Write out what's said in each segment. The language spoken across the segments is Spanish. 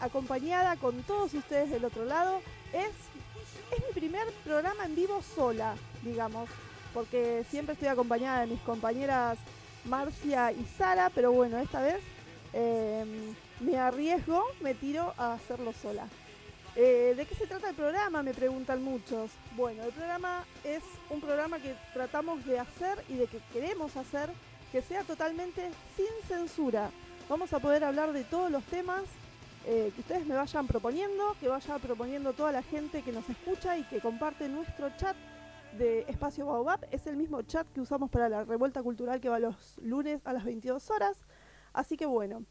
acompañada con todos ustedes del otro lado. Es, es mi primer programa en vivo sola, digamos, porque siempre estoy acompañada de mis compañeras Marcia y Sara, pero bueno, esta vez em, me arriesgo, me tiro a hacerlo sola. Eh, ¿De qué se trata el programa? Me preguntan muchos. Bueno, el programa es un programa que tratamos de hacer y de que queremos hacer que sea totalmente sin censura. Vamos a poder hablar de todos los temas eh, que ustedes me vayan proponiendo, que vaya proponiendo toda la gente que nos escucha y que comparte nuestro chat de Espacio Baobab. Es el mismo chat que usamos para la revuelta cultural que va los lunes a las 22 horas. Así que bueno,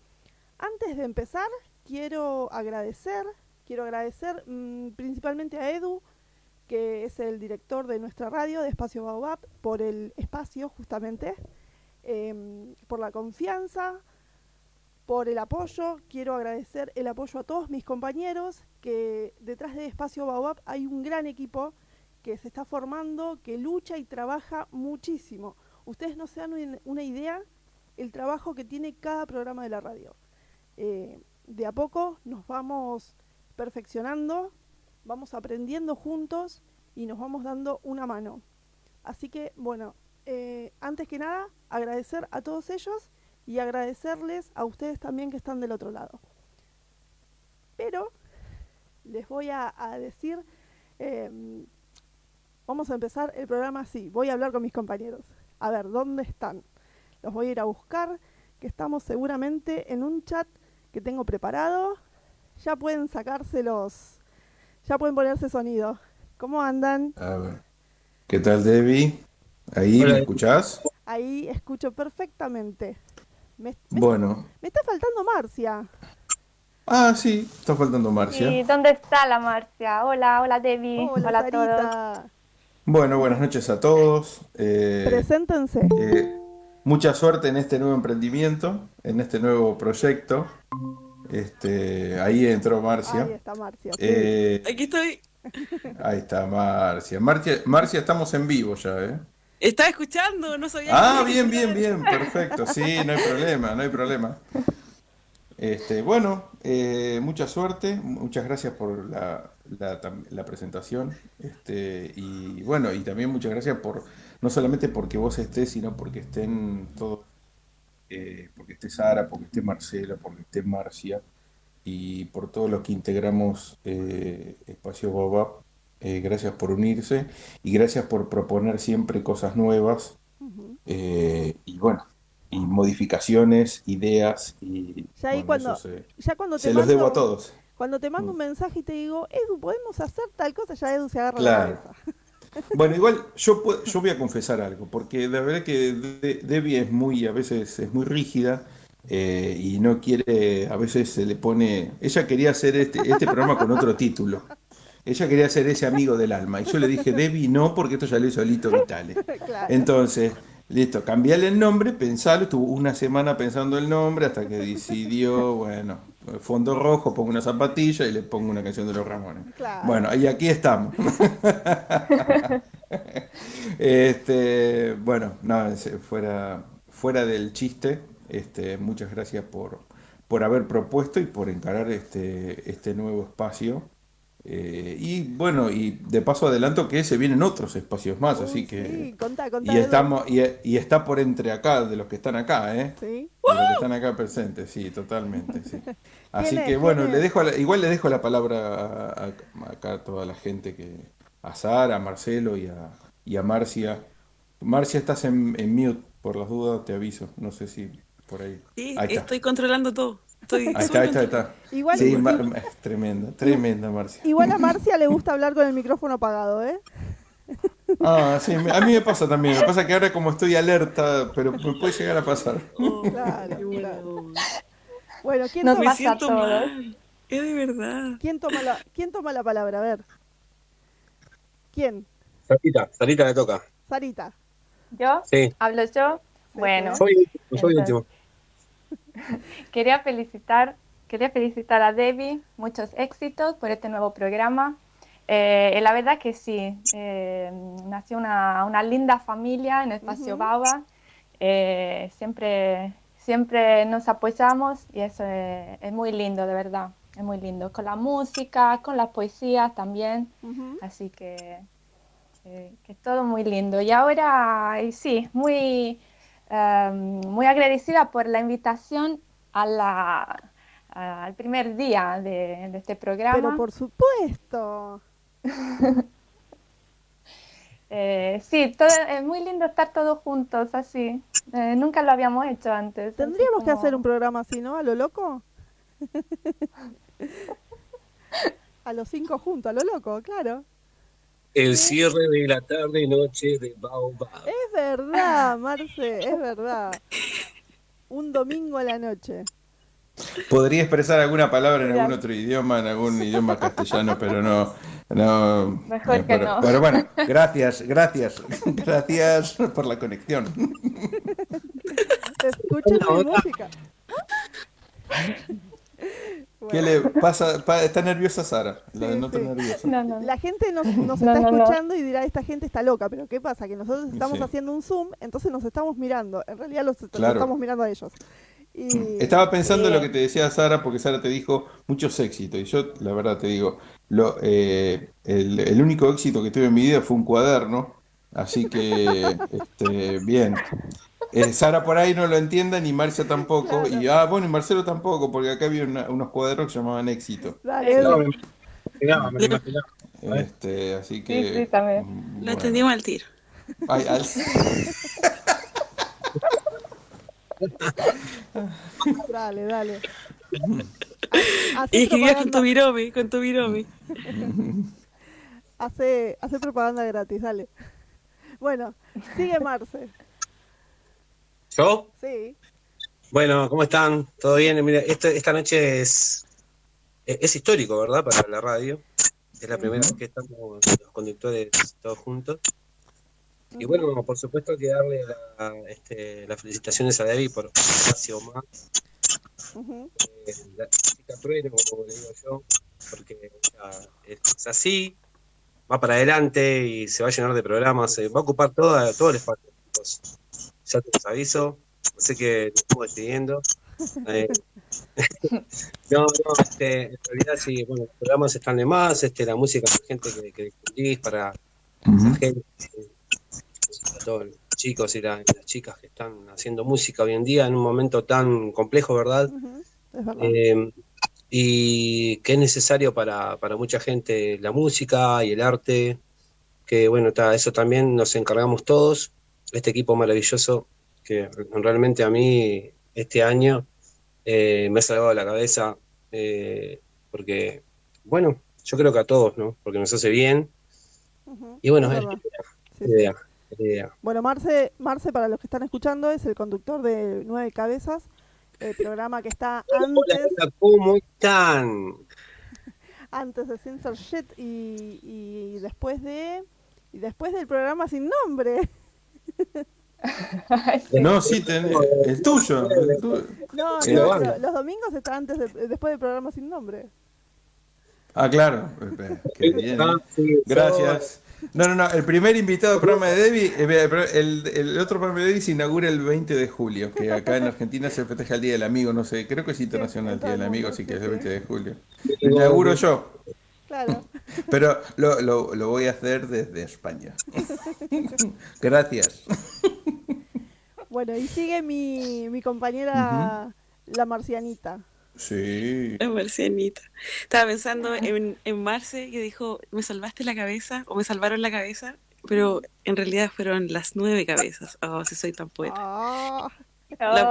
antes de empezar, quiero agradecer, quiero agradecer mm, principalmente a Edu, que es el director de nuestra radio de Espacio Baobab, por el espacio justamente. Em, por la confianza, por el apoyo. Quiero agradecer el apoyo a todos mis compañeros, que detrás de Espacio Baobab hay un gran equipo que se está formando, que lucha y trabaja muchísimo. Ustedes no se dan una idea el trabajo que tiene cada programa de la radio. Eh, de a poco nos vamos perfeccionando, vamos aprendiendo juntos y nos vamos dando una mano. Así que, bueno, eh, antes que nada, agradecer a todos ellos y agradecerles a ustedes también que están del otro lado. Pero les voy a, decir, em, vamos a empezar el programa así, voy a hablar con mis compañeros. A ver, ¿dónde están? Los voy a ir a buscar, que estamos seguramente en un chat que tengo preparado. Ya pueden sacárselos, ya pueden ponerse sonido. ¿Cómo andan? A ver. ¿Qué tal, Debbie? ¿Ahí me escuchás? Ahí escucho perfectamente. Bueno. Me está faltando Marcia. Ah, sí, está faltando Marcia. ¿Y dónde está la Marcia? Hola, hola Debbie. Hola, a todos. Bueno, buenas noches a todos. Eh, Preséntense. Eh, mucha suerte en este nuevo emprendimiento, en este nuevo proyecto. Este, ahí entró Marcia. Ahí está Marcia. Eh, Aquí estoy. Ahí está Marcia. Marcia. Marcia, estamos en vivo ya, ¿eh? Estaba escuchando, no sabía. Ah, bien, bien, bien, perfecto. Sí, no hay problema, no hay problema. Este, bueno, eh, mucha suerte, muchas gracias por la, la, presentación. Este, y bueno, y también muchas gracias por, no solamente porque vos estés, sino porque estén todos, eh, porque esté Sara, porque esté Marcela, porque esté Marcia, y por todos los que integramos eh, Espacio Boba eh, gracias por unirse y gracias por proponer siempre cosas nuevas eh, y bueno, y modificaciones, ideas y ya cuando, ya cuando te los debo a todos. Cuando te mando un mensaje y te digo, Edu, podemos hacer tal cosa, ya Edu se agarra la cabeza. Bueno, igual yo, yo voy a confesar algo, porque la verdad que Debbie es muy, a veces es muy rígida eh, y no quiere, a veces se le pone, ella quería hacer este, este programa con otro título. Ella quería ser ese amigo del alma. Y yo le dije, Debbie, no, porque esto ya lo hizo Lito Vitale. Entonces, listo, cambiarle el nombre, pensarlo. Estuvo una semana pensando el nombre hasta que decidió, bueno, fondo rojo, pongo una zapatilla y le pongo una canción de los Ramones. Bueno, y aquí estamos. este, bueno, no, fuera, fuera del chiste, este, muchas gracias por, por haber propuesto y por encarar este, este nuevo espacio Eh, y bueno, y de paso adelanto que se vienen otros espacios más, así que... Sí, contá, contá, y, estamos, y, está por entre acá, de los que están acá, ¿eh? Sí. De los que están acá presentes, sí, totalmente, sí. Así que bueno, le dejo igual le dejo la palabra a, acá a toda la gente que... A Sara, a Marcelo y a, y a Marcia. Marcia, estás en, en mute, por las dudas te aviso, no sé si por ahí. Sí, estoy controlando todo. Estoy ahí está, ahí está, ahí está. Igual, sí, es tremenda, tremenda Marcia. Igual a Marcia le gusta hablar con el micrófono apagado, ¿eh? Ah, sí, a mí me pasa también. Me pasa que ahora como estoy alerta, pero me puede llegar a pasar. Oh, claro, claro. Bueno, ¿quién no, toma? Me siento mal. Es de verdad. ¿Quién toma, la, ¿Quién toma la palabra? A ver. ¿Quién? Sarita, Sarita le toca. Sarita. ¿Yo? Sí. ¿Hablo yo? Bueno. Soy, soy último. Quería felicitar, quería felicitar a Debbie, muchos éxitos por este nuevo programa. Eh, la verdad que sí, eh, nació una, una, linda familia en Espacio Baba. Eh, siempre, siempre nos apoyamos y eso es, muy lindo, de verdad. Es muy lindo. Con la música, con las poesías también. Así que, que es todo muy lindo. Y ahora, sí, muy Em, muy agradecida por la invitación a la, al primer día de, este programa. Pero por supuesto. eh, sí, es muy lindo estar todos juntos así. Eh, nunca lo habíamos hecho antes. Tendríamos que hacer un programa así, ¿no? A lo loco. a los cinco juntos, a lo loco, claro. El cierre de la tarde y noche de Baobab. Es verdad, Marce, es verdad. Un domingo a la noche. Podría expresar alguna palabra en algún otro idioma, en algún idioma castellano, pero no. no Mejor eh, que pero, no. Pero bueno, gracias, gracias, gracias por la conexión. Escuchen mi música. ¿Qué le pasa? está nerviosa Sara. La, nerviosa. La gente nos, está escuchando y dirá, esta gente está loca, pero ¿qué pasa? Que nosotros estamos haciendo un Zoom, entonces nos estamos mirando. En realidad los, estamos mirando a ellos. Estaba pensando en lo que te decía Sara, porque Sara te dijo muchos éxitos. Y yo, la verdad, te digo, lo, eh, el, el, único éxito que tuve en mi vida fue un cuaderno. Así que, este, bien. Eh, Sara por ahí no lo entiende, ni Marcia tampoco. Y ah, bueno, y Marcelo tampoco, porque acá había unos cuadernos que se llamaban Éxito. Este, así que. Sí, también. Lo entendimos al tiro. Ay, al... dale, dale. y escribías con tu viromi, con tu viromi. hace, hace propaganda gratis, dale. Bueno, sigue Marce. ¿Yo? Sí. Bueno, ¿cómo están? ¿Todo bien? Mira, esta noche es, es histórico, ¿verdad? Para la radio. Es la primera vez que estamos los conductores todos juntos. Y bueno, por supuesto que darle este, las felicitaciones a David por espacio más. Eh, la chica trueno, como le digo yo, porque es así, va para adelante y se va a llenar de programas, va a ocupar todo, todo el espacio ya te los aviso, sé que nos estamos despidiendo. Eh, no, no, este, en realidad sí, bueno, los programas están de más, este, la música la gente que, que para esa gente, a todos los chicos y las chicas que están haciendo música hoy en día en un momento tan complejo, ¿verdad? Eh, y que es necesario para, para mucha gente la música y el arte, que bueno, eso también nos encargamos todos este equipo maravilloso que realmente a mí este año eh, me ha salvado la cabeza eh, porque, bueno, yo creo que a todos, ¿no? Porque nos hace bien. Y bueno, es, idea, idea, Bueno, Marce, Marce, para los que están escuchando, es el conductor de Nueve Cabezas, el programa que está antes... Hola, ¿cómo están? antes de Censor Shit y, y después de... Y después del programa sin nombre. No, sí, el tuyo. No, no los domingos está antes después del programa sin nombre. Ah, claro. Qué bien. Ah, Gracias. No, no, no. El primer invitado al programa de Debbie, eh, el, el, otro programa de Debbie se inaugura el 20 de julio, que acá en Argentina se festeja el Día del Amigo, no sé, creo que es internacional el Día del Amigo, así que es el 20 de julio. Lo inauguro yo. Claro. Pero lo, lo, lo, voy a hacer desde España. Gracias. Bueno, y sigue mi, mi compañera, la marcianita. Sí. La marcianita. Estaba pensando en, en Marce que dijo, me salvaste la cabeza o me salvaron la cabeza, pero en realidad fueron las nueve cabezas. Oh, si soy tan poeta. Ah. La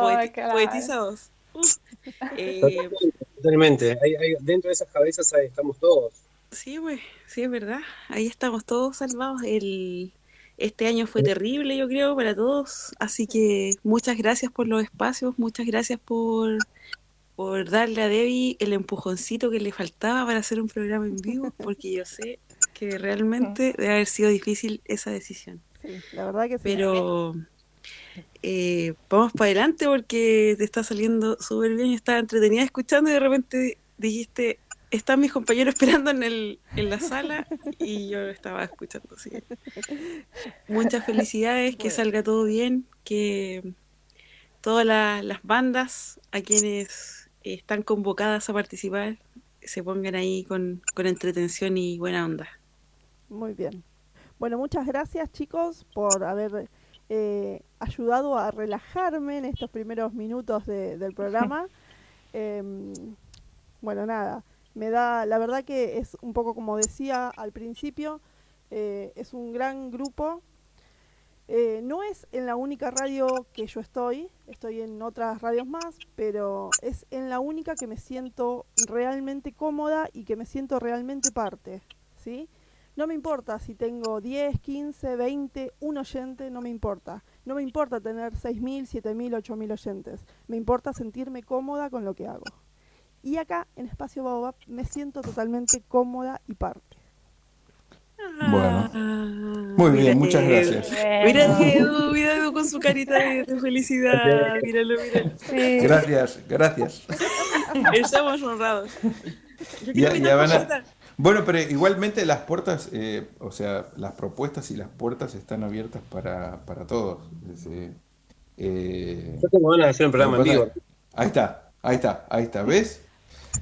poetisa 2. Eh, Totalmente. dentro de esas cabezas ahí estamos todos. Sí, güey, sí, es verdad. Ahí estamos todos salvados. El, este año fue terrible, yo creo, para todos. Así que muchas gracias por los espacios, muchas gracias por, por darle a Debbie el empujoncito que le faltaba para hacer un programa en vivo, porque yo sé que realmente debe haber sido difícil esa decisión. Sí, la verdad que sí. Pero eh, vamos para adelante porque te está saliendo súper bien estaba entretenida escuchando y de repente dijiste, están mis compañeros esperando en, el, en la sala y yo estaba escuchando. Así. Muchas felicidades, que salga todo bien, que todas las bandas a quienes están convocadas a participar se pongan ahí con, con entretención y buena onda. Muy bien. Bueno, muchas gracias chicos por haber eh, ayudado a relajarme en estos primeros minutos del programa. Em, bueno, nada, me da, la verdad que es un poco como decía al principio, eh, es un gran grupo. Eh, no es en la única radio que yo estoy, estoy en otras radios más, pero es en la única que me siento realmente cómoda y que me siento realmente parte, ¿sí? No me importa si tengo 10, 15, 20, un oyente, no me importa. No me importa tener 6.000, 7.000, 8.000 oyentes. Me importa sentirme cómoda con lo que hago. Y acá, en Espacio Baobab, me siento totalmente cómoda y parte. Bueno. Muy bien, muchas gracias. Mira Edu, mira Edu con su carita de, felicidad. Míralo, míralo. Gracias, gracias. Estamos honrados. Yo ya, ya van a, bueno, pero igualmente las puertas, eh, o sea, las propuestas y las puertas están abiertas para, para todos. eh, Yo tengo ganas de hacer un programa en vivo. Ahí está, ahí está, ahí está, ¿ves?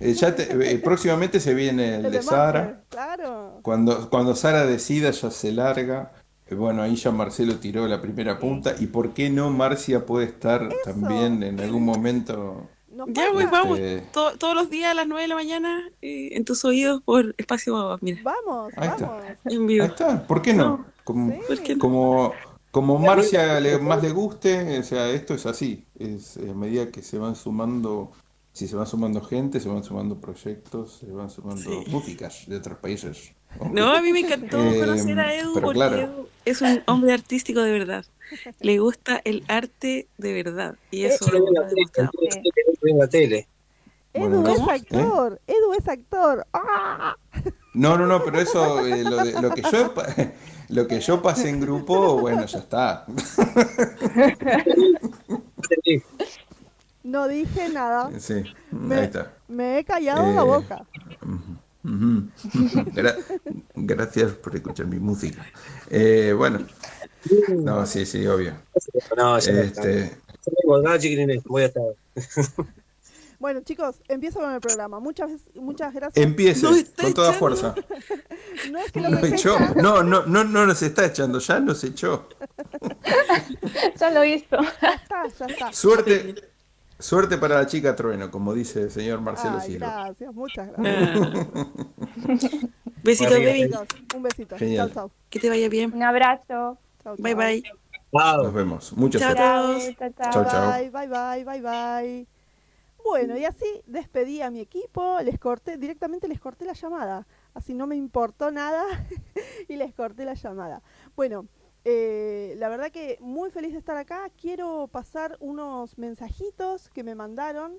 Eh, ya eh, próximamente se viene el, de Sara. Claro. Cuando, cuando Sara decida ya se larga. bueno, ahí ya Marcelo tiró la primera punta. ¿Y por qué no Marcia puede estar también en algún momento? ya, pues vamos todos los días a las 9 de la mañana eh, en tus oídos por Espacio Babas, mira. Vamos, Ahí vamos. Está. Ahí está, ¿por qué no? Como, como, como Marcia le, más le guste, o sea, esto es así. Es a medida que se van sumando, si se van sumando gente, se van sumando proyectos, se van sumando músicas de otros países. No, a mí me encantó eh, conocer a Edu porque Edu es un hombre artístico de verdad. Le gusta el arte de verdad. Y eso lo ha demostrado. En la tele. Edu es actor, Edu es actor. ¡Ah! No, no, no, pero eso, eh, lo, de, lo, que yo lo que yo pasé en grupo, bueno, ya está. No dije nada. Sí, me, ahí está. Me he callado la eh, boca. gracias por escuchar mi música. Eh, bueno, no, sí, sí, obvio. No, ya este... voy a estar. Bueno, chicos, empiezo con el programa. Muchas, muchas gracias. Empiece con toda fuerza. no es que lo echó. No, no, no, no nos está echando, ya nos echó. ya lo hizo. Ya está, ya está. Suerte, Suerte para la chica trueno, como dice el señor Marcelo Ay, Gracias, muchas gracias. besito, baby. Un besito. Chao, chao. Que te vaya bien. Un abrazo. Chao, bye, bye. Nos vemos. Muchas gracias. Chao, chao. Bye, bye, bye, bye, bye. Bueno, y así despedí a mi equipo, les corté, directamente les corté la llamada. Así no me importó nada y les corté la llamada. Bueno, eh, la verdad que muy feliz de estar acá. Quiero pasar unos mensajitos que me mandaron.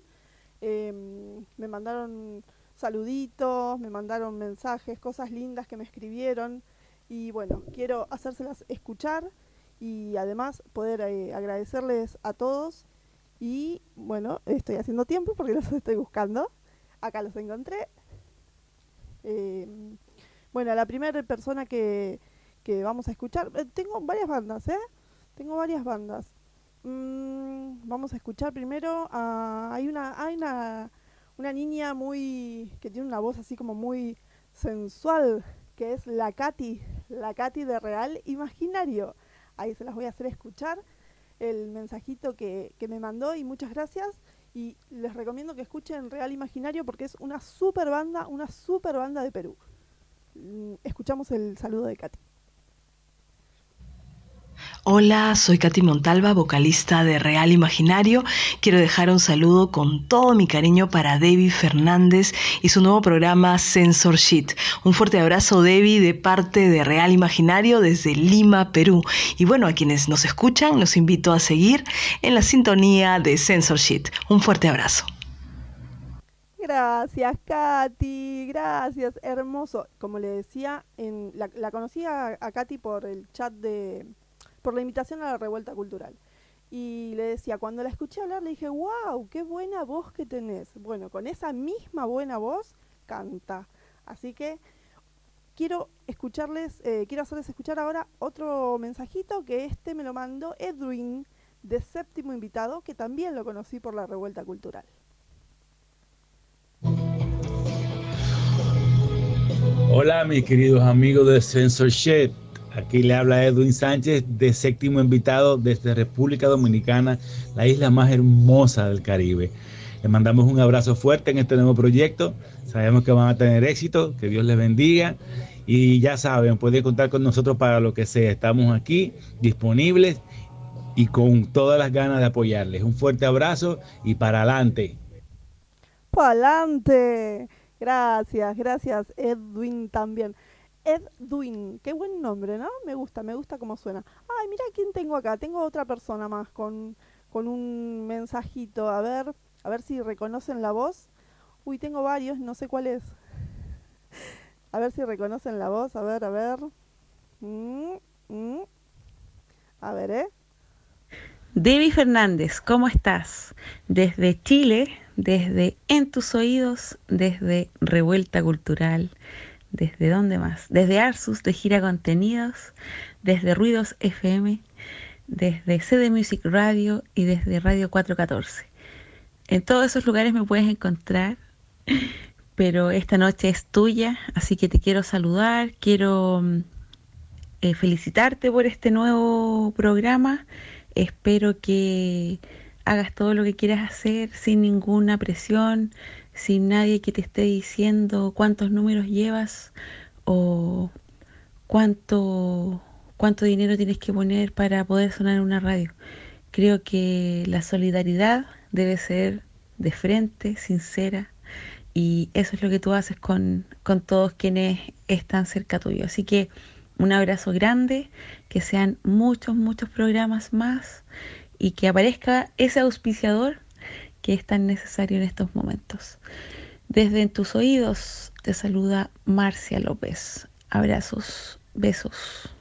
Em, me mandaron saluditos, me mandaron mensajes, cosas lindas que me escribieron. Y bueno, quiero hacérselas escuchar y además poder eh, agradecerles a todos. Y bueno, estoy haciendo tiempo porque los estoy buscando. Acá los encontré. Em, bueno, la primera persona que, que vamos a escuchar. Eh, tengo varias bandas, ¿eh? Tengo varias bandas. Mm, vamos a escuchar primero a, hay una hay una, una niña muy que tiene una voz así como muy sensual, que es la Katy, la Katy de Real Imaginario. Ahí se las voy a hacer escuchar el mensajito que, que me mandó y muchas gracias. Y les recomiendo que escuchen Real Imaginario porque es una super banda, una super banda de Perú. Mm, Escuchamos el saludo de Katy. Hola, soy Katy Montalva, vocalista de Real Imaginario. Quiero dejar un saludo con todo mi cariño para Debbie Fernández y su nuevo programa Sensor Sheet. Un fuerte abrazo, Debbie, de parte de Real Imaginario desde Lima, Perú. Y bueno, a quienes nos escuchan, los invito a seguir en la sintonía de Sensor Sheet. Un fuerte abrazo. Gracias, Katy, gracias, hermoso. Como le decía, en, la, la conocí a, a Katy por el chat de, por la invitación a la revuelta cultural. Y le decía, cuando la escuché hablar, le dije, wow, qué buena voz que tenés. Bueno, con esa misma buena voz, canta. Así que quiero escucharles, eh, quiero hacerles escuchar ahora otro mensajito que este me lo mandó Edwin, de séptimo invitado, que también lo conocí por la revuelta cultural. Hola mis queridos amigos de Censorship. Aquí le habla Edwin Sánchez de séptimo invitado desde República Dominicana, la isla más hermosa del Caribe. Les mandamos un abrazo fuerte en este nuevo proyecto. Sabemos que van a tener éxito, que Dios les bendiga. Y ya saben, pueden contar con nosotros para lo que sea. Estamos aquí disponibles y con todas las ganas de apoyarles. Un fuerte abrazo y para adelante. ¡Pa'lante! Gracias, gracias Edwin también. Edwin, qué buen nombre, ¿no? Me gusta, me gusta cómo suena. Ay, mira quién tengo acá. Tengo otra persona más con, con un mensajito. A ver, a ver si reconocen la voz. Uy, tengo varios, no sé cuál es. A ver si reconocen la voz. A ver, a ver. Mm, mm. A ver, ¿eh? Debbie Fernández, ¿cómo estás? Desde Chile, desde En tus oídos, desde Revuelta Cultural, desde dónde más? Desde Arsus, de Gira Contenidos, desde Ruidos FM, desde CD Music Radio y desde Radio 414. En todos esos lugares me puedes encontrar, pero esta noche es tuya, así que te quiero saludar, quiero eh, felicitarte por este nuevo programa. Espero que hagas todo lo que quieras hacer sin ninguna presión, sin nadie que te esté diciendo cuántos números llevas o cuánto, cuánto dinero tienes que poner para poder sonar en una radio. Creo que la solidaridad debe ser de frente, sincera, y eso es lo que tú haces con, con todos quienes están cerca tuyo. Así que un abrazo grande, que sean muchos, muchos programas más y que aparezca ese auspiciador que es tan necesario en estos momentos. Desde en tus oídos te saluda Marcia López. Abrazos, besos.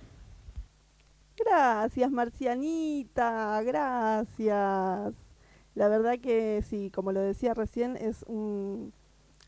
Gracias, Marcianita, gracias. La verdad que sí, como lo decía recién, es un,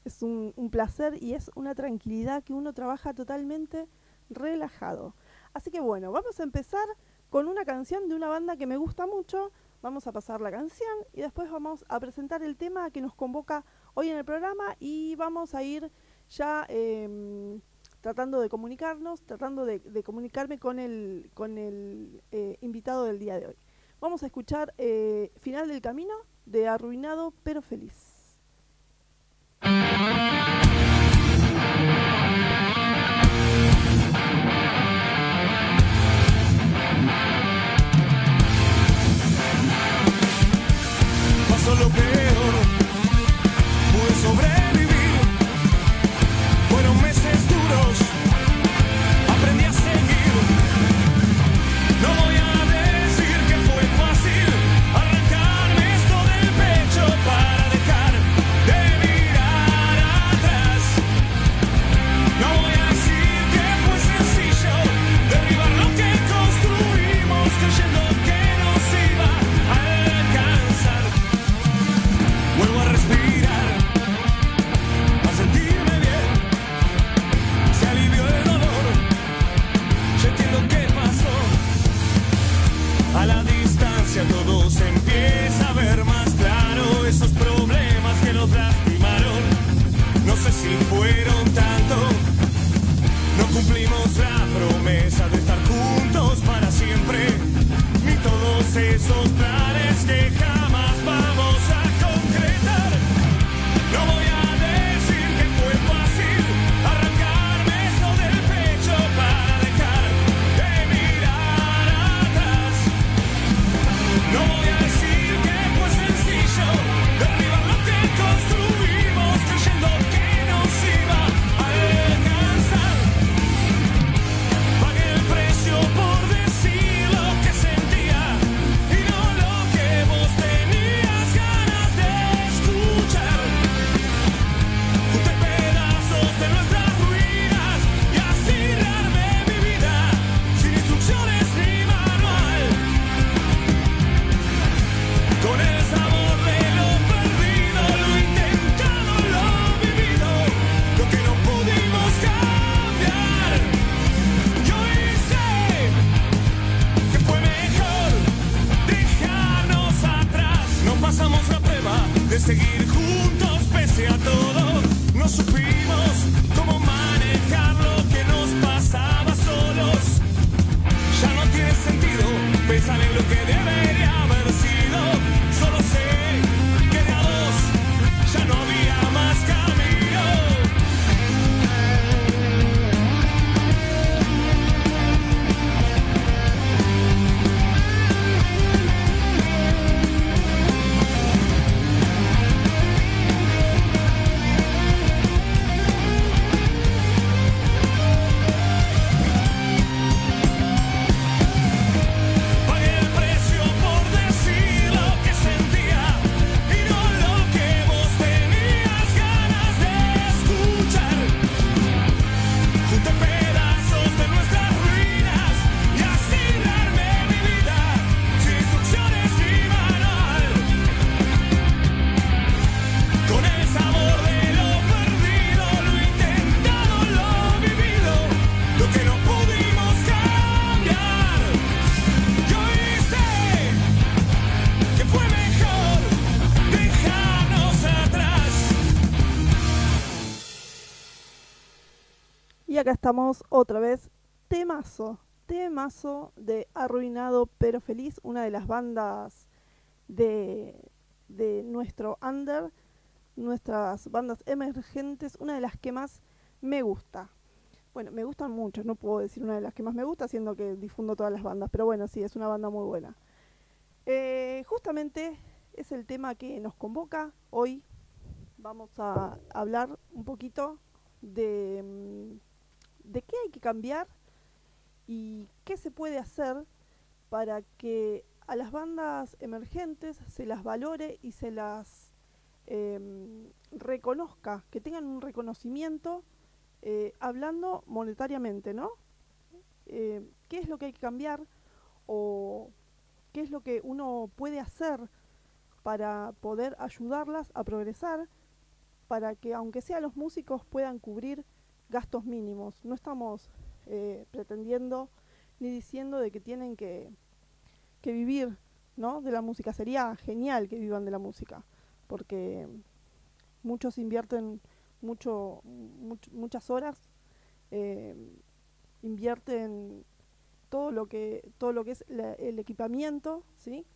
es un, un placer y es una tranquilidad que uno trabaja totalmente relajado. Así que bueno, vamos a empezar con una canción de una banda que me gusta mucho. Vamos a pasar la canción y después vamos a presentar el tema que nos convoca hoy en el programa y vamos a ir ya eh, tratando de comunicarnos, tratando de, de, comunicarme con el, con el eh, invitado del día de hoy. Vamos a escuchar eh, Final del Camino de Arruinado pero Feliz. Pasó lo besos otra vez, temazo, temazo de Arruinado pero Feliz, una de las bandas de, de nuestro under, nuestras bandas emergentes, una de las que más me gusta. Bueno, me gustan mucho, no puedo decir una de las que más me gusta, siendo que difundo todas las bandas, pero bueno, sí, es una banda muy buena. Eh, justamente es el tema que nos convoca hoy. Vamos a hablar un poquito de, mm, de qué hay que cambiar y qué se puede hacer para que a las bandas emergentes se las valore y se las em, reconozca, que tengan un reconocimiento eh, hablando monetariamente, ¿no? Eh, ¿Qué es lo que hay que cambiar o qué es lo que uno puede hacer para poder ayudarlas a progresar, para que aunque sea los músicos puedan cubrir gastos mínimos. No estamos eh, pretendiendo ni diciendo de que tienen que, que vivir ¿no? de la música. Sería genial que vivan de la música, porque muchos invierten mucho, much- muchas horas, eh, invierten todo lo que todo lo que es el equipamiento, ¿sí?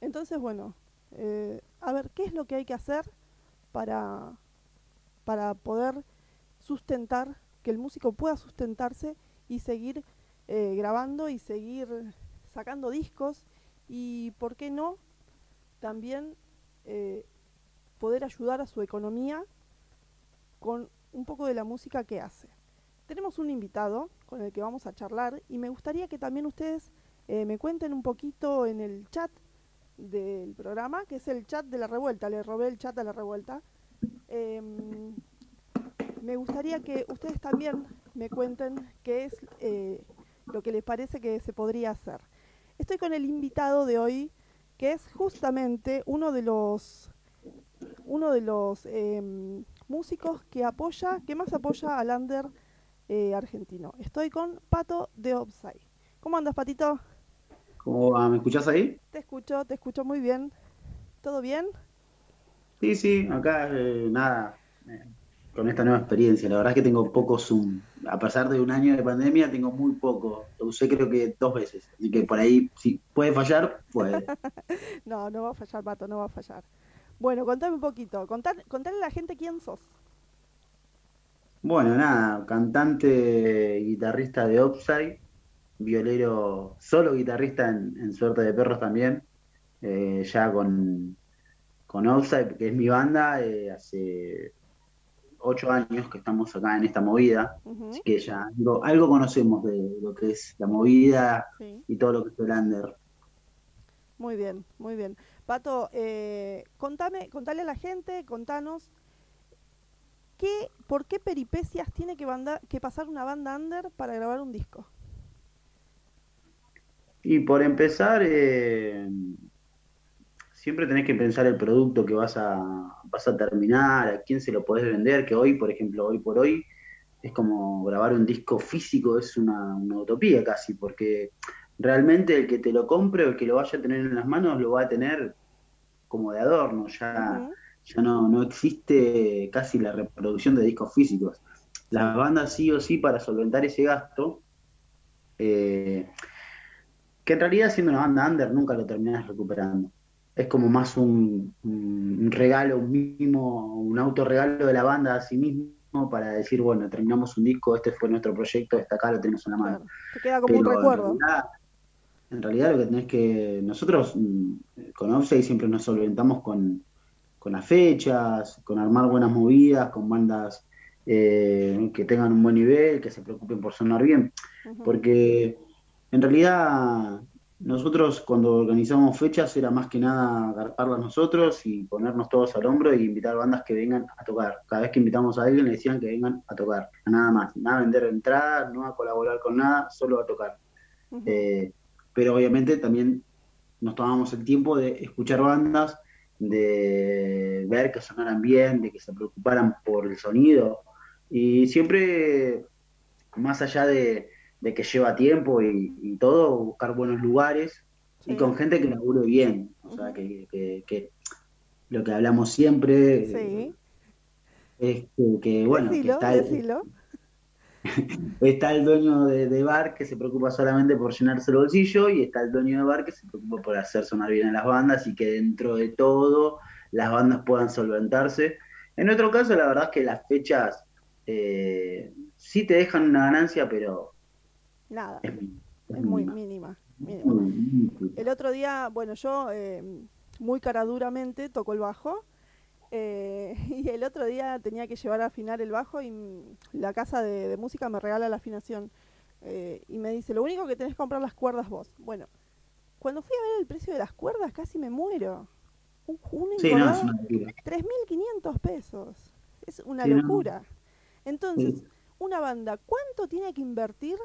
Entonces, bueno, eh, a ver qué es lo que hay que hacer para para poder sustentar que el músico pueda sustentarse y seguir eh, grabando y seguir sacando discos y por qué no también eh, poder ayudar a su economía con un poco de la música que hace. Tenemos un invitado con el que vamos a charlar y me gustaría que también ustedes eh, me cuenten un poquito en el chat del programa, que es el chat de la revuelta, le robé el chat a la revuelta. Em, me gustaría que ustedes también me cuenten qué es eh, lo que les parece que se podría hacer. Estoy con el invitado de hoy, que es justamente uno de los uno de los em, músicos que apoya, que más apoya al under eh, argentino. Estoy con Pato de Offside. ¿Cómo andas, Patito? ¿Cómo va? ¿Me escuchás ahí? Te escucho, te escucho muy bien. ¿Todo bien? Sí, sí, acá eh, nada, eh, con esta nueva experiencia. La verdad es que tengo poco Zoom. A pesar de un año de pandemia, tengo muy poco. Lo usé creo que dos veces. Así que por ahí, si puede fallar, puede. No, no va a fallar, Pato, no va a fallar. Bueno, contame un poquito. Contar, contarle a la gente quién sos. Bueno, nada, cantante, guitarrista de Upside, violero, solo guitarrista en, en Suerte de Perros también, eh, ya con, con Upside, que es mi banda, eh, hace ocho años que estamos acá en esta movida, así que ya algo, algo conocemos de lo que es la movida Sí, y todo lo que es el under. muy bien, muy bien. Pato, eh, contame, contale a la gente, contanos, ¿qué, ¿por qué peripecias tiene que, banda- que pasar una banda under para grabar un disco? Y por empezar, eh, siempre tenés que pensar el producto que vas a, vas a terminar, a quién se lo podés vender, que hoy, por ejemplo, hoy por hoy, es como grabar un disco físico, es una, una utopía casi, porque realmente el que te lo compre o el que lo vaya a tener en las manos lo va a tener como de adorno, ya, ya no, no existe casi la reproducción de discos físicos. Las bandas sí o sí para solventar ese gasto, eh, que en realidad siendo una banda under nunca lo terminás recuperando. Es como más un, un regalo, un mimo, un autorregalo de la banda a sí mismo para decir, bueno, terminamos un disco, este fue nuestro proyecto, está acá, lo tenemos en la mano. claro, te queda como un en recuerdo. realidad, en realidad lo que tenés que. Nosotros mm, con Offside siempre nos solventamos con, con las fechas, con armar buenas movidas, con bandas eh, que tengan un buen nivel, que se preocupen por sonar bien. Porque en realidad nosotros cuando organizamos fechas era más que nada agarparlas nosotros y ponernos todos al hombro y invitar bandas que vengan a tocar. Cada vez que invitamos a alguien le decían que vengan a tocar, nada más, nada a vender entradas, no a colaborar con nada, solo a tocar. Eh, pero obviamente también nos tomamos el tiempo de escuchar bandas, de ver que sonaran bien, de que se preocuparan por el sonido. Y siempre, más allá de, de que lleva tiempo y, y todo, buscar buenos lugares y con gente que labure bien. O sea, que, que- que lo que hablamos siempre Sí, es que, que, bueno, que está el- decilo. está el dueño de, de bar que se preocupa solamente por llenarse el bolsillo y está el dueño de bar que se preocupa por hacer sonar bien a las bandas y que dentro de todo las bandas puedan solventarse. En nuestro caso, la verdad es que las fechas eh, sí te dejan una ganancia, pero Nada, es, muy mínima. mínima. El otro día, bueno, yo eh, muy caraduramente toco el bajo. eh, y el otro día tenía que llevar a afinar el bajo y la casa de, de música me regala la afinación. eh, y me dice, lo único que tenés que comprar las cuerdas vos. Bueno, cuando fui a ver el precio de las cuerdas casi me muero. Un, un Sí, no, es engordado, una locura. 3.500 pesos. Es una Sí, no. locura. Entonces, Sí. una banda, ¿cuánto tiene que invertir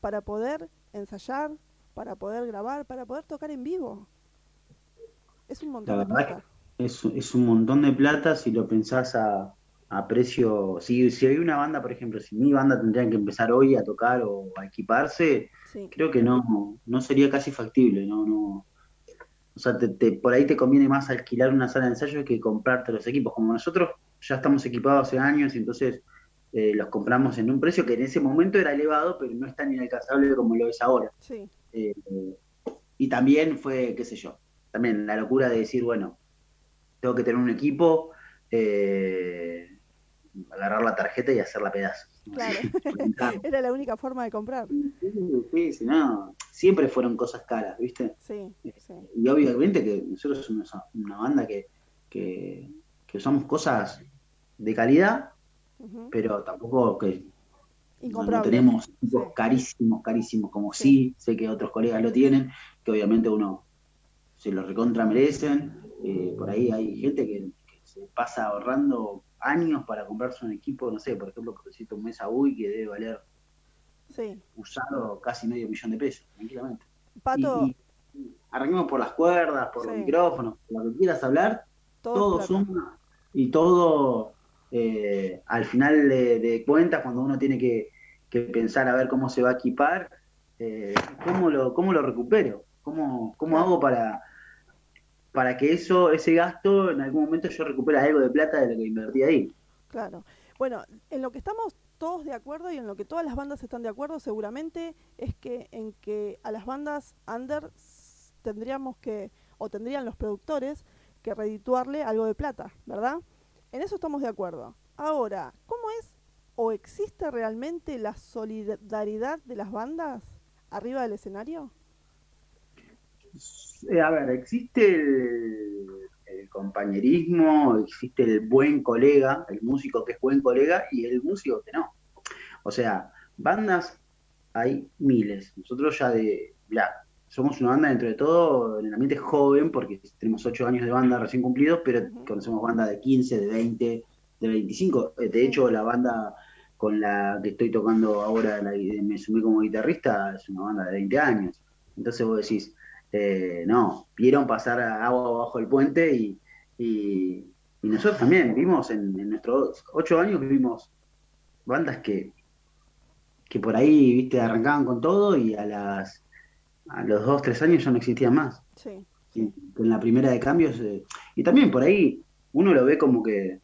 para poder ensayar, para poder grabar, para poder tocar en vivo? Es un La montón de plata. es, es un montón de plata si lo pensás a, a precio. Si, si hay una banda, por ejemplo, si mi banda tendría que empezar hoy a tocar o a equiparse, Sí, creo que no, no sería casi factible, no, no. O sea, te- te- por ahí te conviene más alquilar una sala de ensayo que comprarte los equipos. Como nosotros ya estamos equipados hace años y entonces eh, los compramos en un precio que en ese momento era elevado, pero no es tan inalcanzable como lo es ahora. sí, Eh, y también fue, qué sé yo, también la locura de decir, bueno, tengo que tener un equipo, eh, agarrar la tarjeta y hacerla pedazos. claro. Era la única forma de comprar. Sí, sí, sí, no, siempre fueron cosas caras, ¿viste? Sí, sí. Y obviamente que nosotros somos una banda que, que, que usamos cosas de calidad, Pero tampoco que no, tenemos equipos carísimos, carísimos, como sí. sé que otros colegas lo tienen, que obviamente uno se lo recontra merecen. Eh, por ahí hay gente que, que se pasa ahorrando años para comprarse un equipo, no sé, por ejemplo, necesito un Mesa UI que debe valer Sí. usado casi medio millón de pesos, tranquilamente. Pato, Y, y arranquemos por las cuerdas, por los micrófonos, por lo que quieras hablar, todo, suma y todo eh, al final de, de cuentas, cuando uno tiene que, que pensar a ver cómo se va a equipar, eh, ¿cómo, lo, ¿cómo lo recupero? ¿Cómo, cómo hago para, para que eso, ese gasto, en algún momento yo recupere algo de plata de lo que invertí ahí? Claro. Bueno, en lo que estamos todos de acuerdo y en lo que todas las bandas están de acuerdo seguramente es que en que a las bandas under tendríamos que, o tendrían los productores, que redituarle algo de plata, ¿verdad? En eso estamos de acuerdo. Ahora, ¿cómo es o existe realmente la solidaridad de las bandas arriba del escenario? Eh, a ver, existe el, compañerismo, existe el buen colega, el músico que es buen colega y el músico que no. O sea, bandas hay miles. Nosotros ya de, ya, somos una banda dentro de todo, en el ambiente joven, porque tenemos ocho años de banda recién cumplidos, pero conocemos bandas de 15, de 20, de 25. Eh, De hecho, la banda con la que estoy tocando ahora, la, me sumé como guitarrista, es una banda de 20 años. Entonces vos decís, eh, no, vieron pasar agua bajo el puente y, y, y nosotros también vimos en, en nuestros ocho años vimos bandas que, que por ahí, viste, arrancaban con todo y a las a los dos, tres años ya no existían más. Sí. Y en la primera de cambios, eh, y también por ahí uno lo ve como que,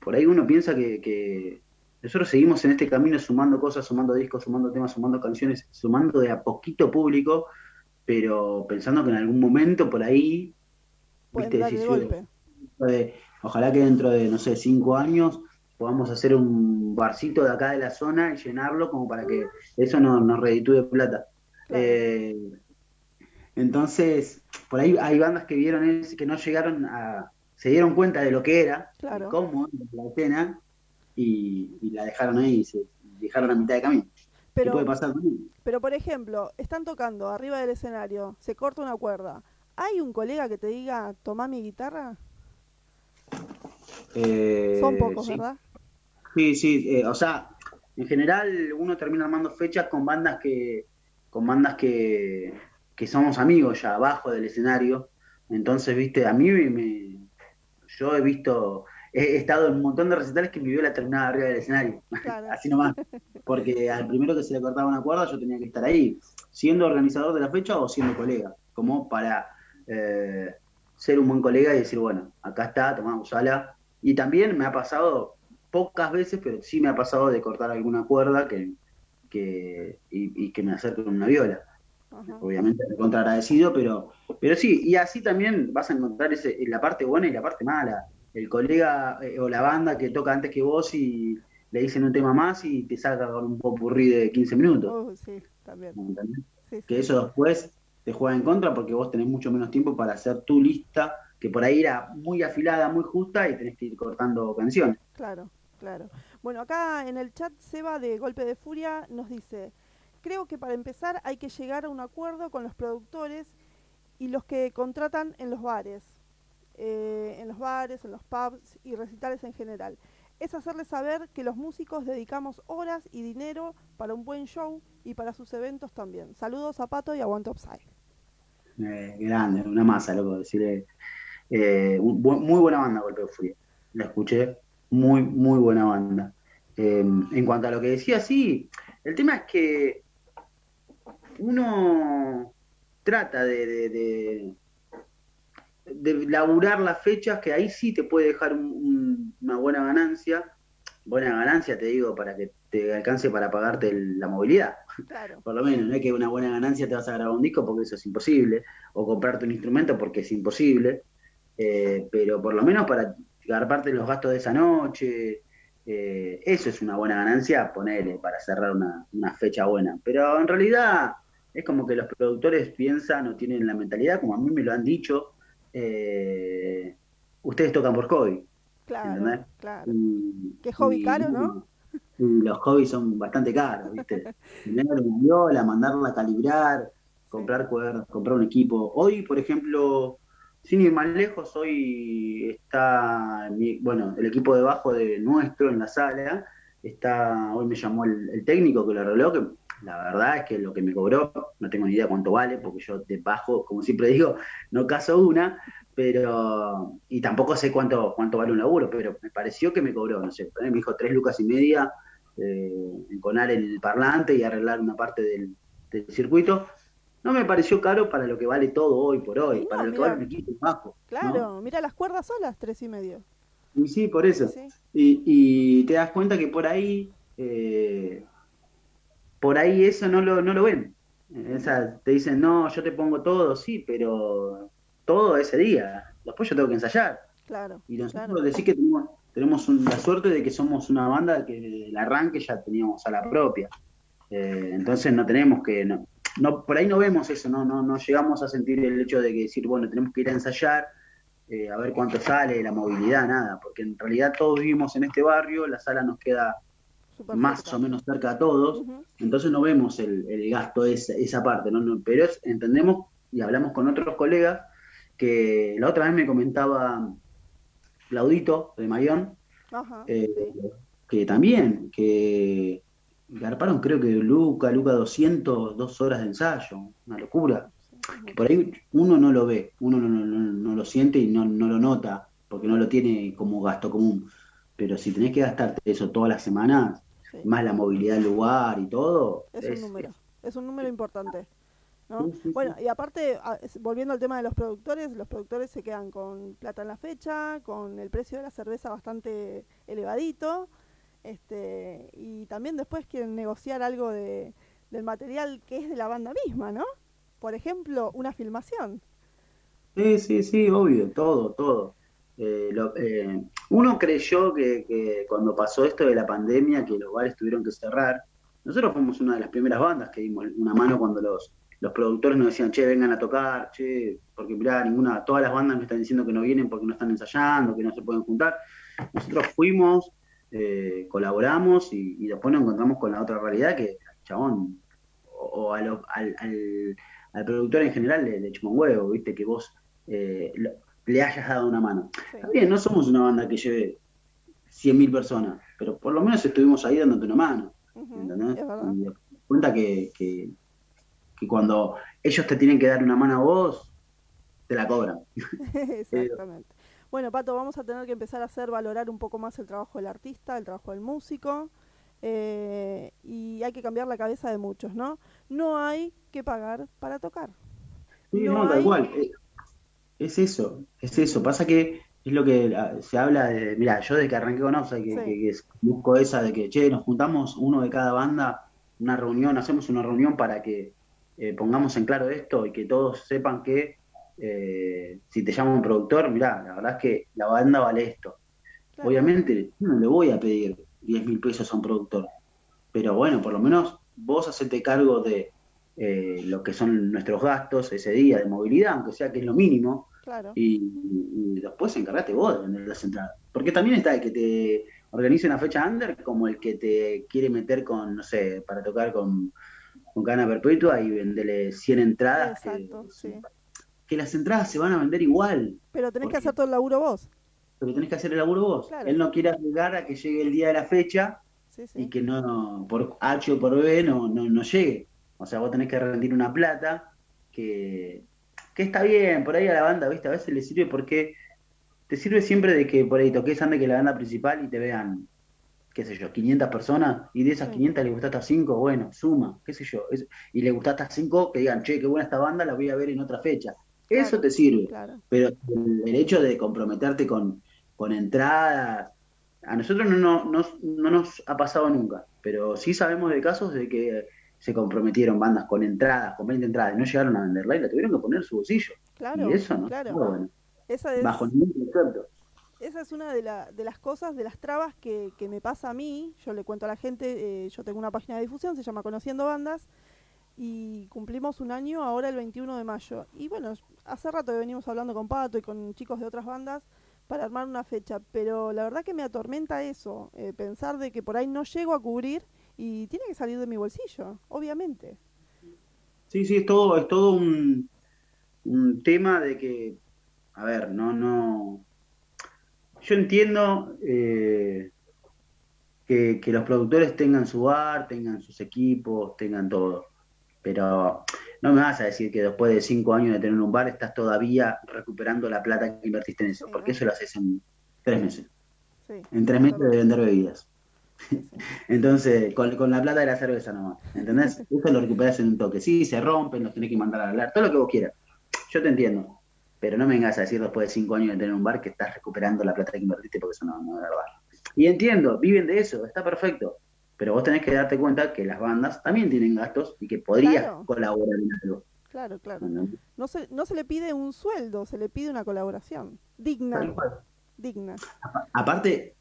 por ahí uno piensa que, que nosotros seguimos en este camino sumando cosas, sumando discos, sumando temas, sumando canciones, sumando de a poquito público, pero pensando que en algún momento por ahí, viste, decís, golpe. eh, ojalá que dentro de, no sé, cinco años podamos hacer un barcito de acá de la zona y llenarlo como para que eso nos, nos reditúe plata. Eh, entonces, por ahí hay bandas que vieron eso, que no llegaron a, se dieron cuenta de lo que era, Claro. cómo la escena, y, y la dejaron ahí, y se dejaron a mitad de camino. ¿Qué Pero- puede pasar? Pero por ejemplo, están tocando arriba del escenario, se corta una cuerda. ¿Hay un colega que te diga, tomá mi guitarra? Eh, Son pocos, sí. ¿verdad? Sí, sí, eh, o sea, en general uno termina armando fechas con bandas que, con bandas que, que somos amigos ya abajo del escenario. Entonces, viste, a mí me, yo he visto, he estado en un montón de recitales que mi viola terminaba arriba del escenario, así nomás, porque al primero que se le cortaba una cuerda yo tenía que estar ahí, siendo organizador de la fecha o siendo colega, como para eh, ser un buen colega y decir, bueno, acá está, tomamos sala. Y también me ha pasado pocas veces, pero sí me ha pasado de cortar alguna cuerda que, que y, y que me acerque con una viola. Ajá. Obviamente me contra agradecido, pero, pero sí, y así también vas a encontrar ese, la parte buena y la parte mala. El colega eh, o la banda que toca antes que vos y le dicen un tema más y te saca con un popurrí de 15 minutos. Oh, sí, también. Que eso después te juega en contra porque vos tenés mucho menos tiempo para hacer tu lista, que por ahí era muy afilada, muy justa y tenés que ir cortando canciones. Claro, claro. Bueno, acá en el chat Seba de Golpe de Furia nos dice, creo que para empezar hay que llegar a un acuerdo con los productores y los que contratan en los bares, eh, en los bares, en los pubs y recitales en general. Es hacerles saber que los músicos dedicamos horas y dinero para un buen show y para sus eventos también. Saludos a Pato y aguante Upside. Eh, grande, una masa, loco, decirle. eh, muy buena banda, Golpe de Furia. La escuché, muy, muy buena banda. Eh, en cuanto a lo que decía, sí, el tema es que uno trata de, de, de, de laburar las fechas que ahí sí te puede dejar un- un- una buena ganancia. Buena ganancia, te digo, para que te alcance para pagarte el- la movilidad Claro, por lo menos, no es que una buena ganancia te vas a grabar un disco porque eso es imposible, o comprarte un instrumento porque es imposible, eh, pero por lo menos para garparte los gastos de esa noche, eh, eso es una buena ganancia, ponele, para cerrar una, una fecha buena. Pero en realidad es como que los productores piensan o tienen la mentalidad, como a mí me lo han dicho, eh, ustedes tocan por hobby. claro, ¿Entendés? claro. Y- Qué hobby y- caro, ¿no? y los hobbies son bastante caros, ¿viste? Tener una viola, mandarla a calibrar, comprar cuerdas, comprar un equipo. Hoy, por ejemplo, sin ir más lejos, hoy está, mi- bueno, el equipo de bajo de nuestro en la sala, está, hoy me llamó el, el técnico que lo arregló, que la verdad es que lo que me cobró, no tengo ni idea cuánto vale, porque yo de bajo, como siempre digo, no caso una, pero, y tampoco sé cuánto, cuánto vale un laburo, pero me pareció que me cobró, no sé, me dijo tres lucas y media, eh, enconar el parlante y arreglar una parte del, del circuito. No me pareció caro para lo que vale todo hoy por hoy, no, para lo que mira. vale un equipo bajo. Claro, mira las cuerdas solas, tres y medio. Y sí, por eso. Sí, Y, y te das cuenta que por ahí, eh, por ahí eso no lo, no lo ven. Esa, te dicen, no, yo te pongo todo, sí, pero todo ese día. Después yo tengo que ensayar. claro, Y nosotros claro. decir que tenemos, tenemos un- la suerte de que somos una banda que desde el arranque ya teníamos a la propia. Eh, entonces no tenemos que, no, no, por ahí no vemos eso, no, no, no llegamos a sentir el hecho de que decir, bueno, tenemos que ir a ensayar, eh, a ver cuánto sale, la movilidad, nada, porque en realidad todos vivimos en este barrio, la sala nos queda Más cerca. o menos cerca a todos, entonces no vemos el, el gasto, esa, esa parte, ¿no? No, pero es- entendemos y hablamos con otros colegas que la otra vez me comentaba Claudito de Mayón, Ajá, eh, sí. que también, que garparon creo que Luca, Luca 200, dos horas de ensayo, una locura. Que por ahí uno no lo ve, uno no, no- no- no lo siente y no, no lo nota, porque no lo tiene como gasto común. Pero si tenés que gastarte eso todas las semanas, Sí. más la movilidad del lugar y todo, Es es- un número, es un número importante. ¿no? Sí, sí, Bueno, y aparte, volviendo al tema de los productores, los productores se quedan con plata en la fecha, con el precio de la cerveza bastante elevadito, este, y también después quieren negociar algo de, del material que es de la banda misma, ¿no? Por ejemplo, una filmación. Sí, sí, sí, obvio, todo, todo. Eh, lo- eh, uno creyó que, cuando pasó esto de la pandemia, que los bares tuvieron que cerrar, nosotros fuimos una de las primeras bandas que dimos una mano cuando los, los productores nos decían, che, vengan a tocar, che, porque mirá, ninguna, todas las bandas me están diciendo que no vienen porque no están ensayando, que no se pueden juntar. Nosotros fuimos, eh, colaboramos y, después nos encontramos con la otra realidad que, chabón, o, a lo- al, al- al productor en general le, le huevo, viste, que vos eh, le hayas dado una mano. Sí. Bien, no somos una banda que lleve 100.000 personas, pero por lo menos estuvimos ahí dándote una mano, Ujú, ¿entendés? es verdad. Y te cuenta que, que, que cuando ellos te tienen que dar una mano a vos, te la cobran. Exactamente. Bueno, Pato, vamos a tener que empezar a hacer valorar un poco más el trabajo del artista, el trabajo del músico, eh, y hay que cambiar la cabeza de muchos, ¿no? No hay que pagar para tocar. Sí, No no, tal hay- cual. Es eso, es eso. Pasa que es lo que ah, se habla de, mira, yo desde que arranqué con Offside, que, Sí. que- busco esa de que, che, nos juntamos uno de cada banda, una reunión, hacemos una reunión para que eh, pongamos en claro esto y que todos sepan que eh, si te llama un productor, mira, la verdad es que la banda vale esto. Claro. Obviamente, yo no le voy a pedir 10 mil pesos a un productor, pero bueno, por lo menos vos hacete cargo de eh, lo que son nuestros gastos ese día de movilidad, aunque sea que es lo mínimo, Claro. y, y después encargate vos de vender las entradas. Porque también está el que te organice una fecha under como el que te quiere meter con, no sé, para tocar con, con Cana Perpetua y venderle 100 entradas. que- Exacto, sí. que las entradas se van a vender igual, Pero tenés que hacer todo el laburo vos. pero tenés que hacer el laburo vos. Claro. Él no quiere arriesgar a que llegue el día de la fecha Sí, y que no, por H o por B no, no, no llegue. O sea, vos tenés que rendir una plata que, que está bien, por ahí a la banda, ¿viste? A veces le sirve porque te sirve siempre de que por ahí toques antes que la banda principal y te vean, qué sé yo, 500 personas y de esas Sí. 500 le gustaste a 5, bueno, suma, qué sé yo. es- y le gustaste a 5 que digan, che, qué buena esta banda, la voy a ver en otra fecha. Eso Claro, te sirve. Claro. Pero el, hecho de comprometerte con, con entradas, a nosotros no, no, nos- no nos ha pasado nunca, pero sí sabemos de casos de que se comprometieron bandas con entradas, con 20 entradas, y no llegaron a venderla y la tuvieron que poner en su bolsillo. Claro, y eso no claro. bueno, Esa es, bajo ningún concepto. esa es una de, la- de las cosas, de las trabas que, que me pasa a mí. Yo le cuento a la gente, eh, yo tengo una página de difusión, se llama Conociendo Bandas, y cumplimos un año ahora el 21 de mayo. Y bueno, hace rato que venimos hablando con Pato y con chicos de otras bandas para armar una fecha, pero la verdad que me atormenta eso, eh, pensar de que por ahí no llego a cubrir y tiene que salir de mi bolsillo, obviamente. Sí, sí, es todo, es todo un, un tema de que, a ver, no, no. Yo entiendo eh, que, que los productores tengan su bar, tengan sus equipos, tengan todo, pero no me vas a decir que después de cinco años de tener un bar estás todavía recuperando la plata que invertiste en eso, porque eso lo haces en tres meses, Sí, en tres meses de vender bebidas. Entonces, con, con la plata de la cerveza nomás, ¿entendés? Eso lo recuperás en un toque. Sí, se rompen, los tenés que mandar a hablar, todo lo que vos quieras. Yo te entiendo. Pero no me vengas a decir después de cinco años de tener un bar que estás recuperando la plata que invertiste porque eso no, no es verdad. Y entiendo, viven de eso, está perfecto. Pero vos tenés que darte cuenta que las bandas también tienen gastos y que podrías Claro. colaborar en algo. Claro, claro. No se, no se le pide un sueldo, se le pide una colaboración. Digna, digna. Aparte,